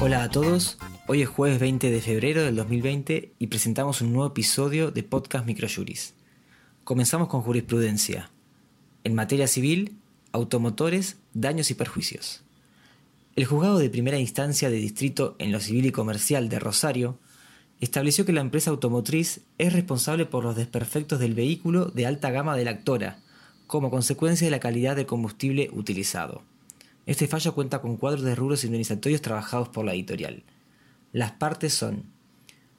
Hola a todos, hoy es jueves 20 de febrero del 2020 y presentamos un nuevo episodio de Podcast Microjuris. Comenzamos con jurisprudencia. En materia civil, automotores, daños y perjuicios. El juzgado de primera instancia de distrito en lo civil y comercial de Rosario estableció que la empresa automotriz es responsable por los desperfectos del vehículo de alta gama de la actora, como consecuencia de la calidad del combustible utilizado. Este fallo cuenta con cuadros de rubros indemnizatorios trabajados por la editorial. Las partes son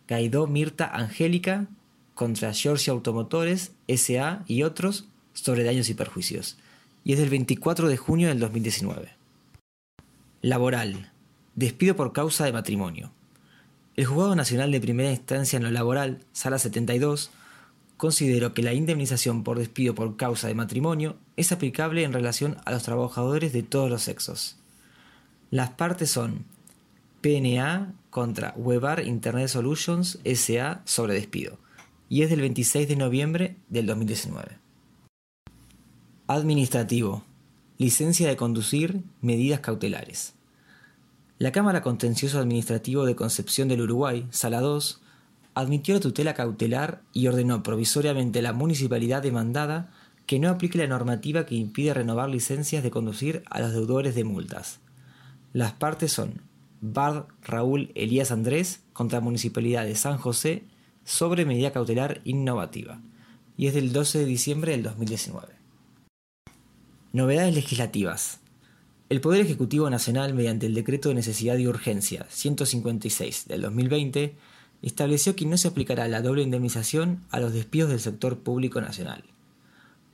Gaidó Mirta Angélica contra Georgia Automotores, SA y otros sobre daños y perjuicios, y es del 24 de junio del 2019. Laboral. Despido por causa de matrimonio. El Juzgado Nacional de Primera Instancia en lo Laboral, Sala 72, consideró que la indemnización por despido por causa de matrimonio es aplicable en relación a los trabajadores de todos los sexos. Las partes son PNA contra Webar Internet Solutions SA sobre despido y es del 26 de noviembre del 2019. Administrativo. Licencia de conducir, medidas cautelares. La Cámara Contencioso Administrativo de Concepción del Uruguay, Sala 2, admitió la tutela cautelar y ordenó provisoriamente a la municipalidad demandada que no aplique la normativa que impide renovar licencias de conducir a los deudores de multas. Las partes son Bard Raúl Elías Andrés contra Municipalidad de San José sobre medida cautelar innovativa y es del 12 de diciembre del 2019. Novedades legislativas. El Poder Ejecutivo Nacional, mediante el Decreto de Necesidad y Urgencia 156 del 2020, estableció que no se aplicará la doble indemnización a los despidos del sector público nacional.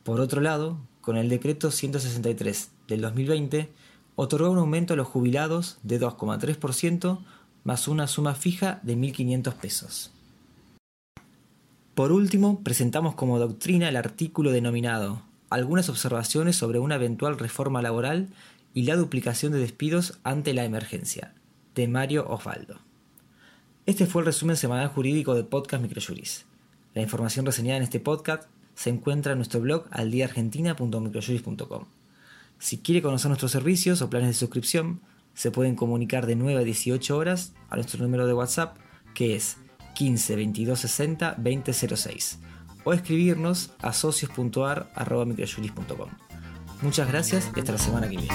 Por otro lado, con el decreto 163 del 2020, otorgó un aumento a los jubilados de 2,3% más una suma fija de 1.500 pesos. Por último, presentamos como doctrina el artículo denominado Algunas observaciones sobre una eventual reforma laboral y la duplicación de despidos ante la emergencia, de Mario Osvaldo. Este fue el resumen semanal jurídico de Podcast Microjuris. La información reseñada en este podcast se encuentra en nuestro blog aldiaargentina.microjuris.com. Si quiere conocer nuestros servicios o planes de suscripción, se pueden comunicar de 9 a 18 horas a nuestro número de WhatsApp que es 15 22 60 2006 o escribirnos a socios.ar.microjuris.com. Muchas gracias y hasta la semana que viene.